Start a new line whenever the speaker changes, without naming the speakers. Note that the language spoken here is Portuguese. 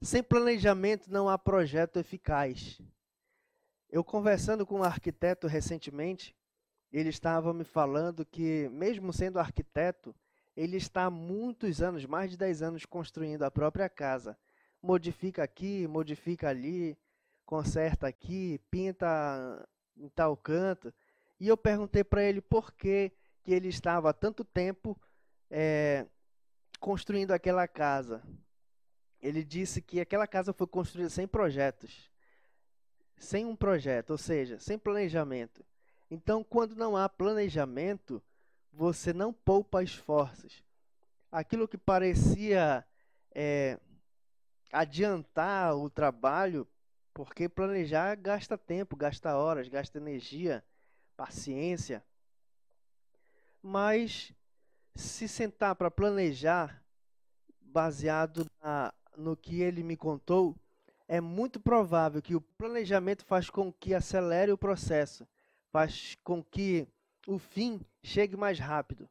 Sem planejamento não há projeto eficaz. Eu conversando com um arquiteto recentemente, ele estava me falando que, mesmo sendo arquiteto, ele está há muitos anos, mais de 10 anos, construindo a própria casa. Modifica aqui, modifica ali, conserta aqui, pinta em tal canto. E eu perguntei para ele por que, que ele estava há tanto tempo é, construindo aquela casa ele disse que aquela casa foi construída sem projetos, sem um projeto, ou seja, sem planejamento. Então, quando não há planejamento, você não poupa esforços. Aquilo que parecia é, adiantar o trabalho, porque planejar gasta tempo, gasta horas, gasta energia, paciência. Mas se sentar para planejar baseado na no que ele me contou, é muito provável que o planejamento faz com que acelere o processo, faz com que o fim chegue mais rápido.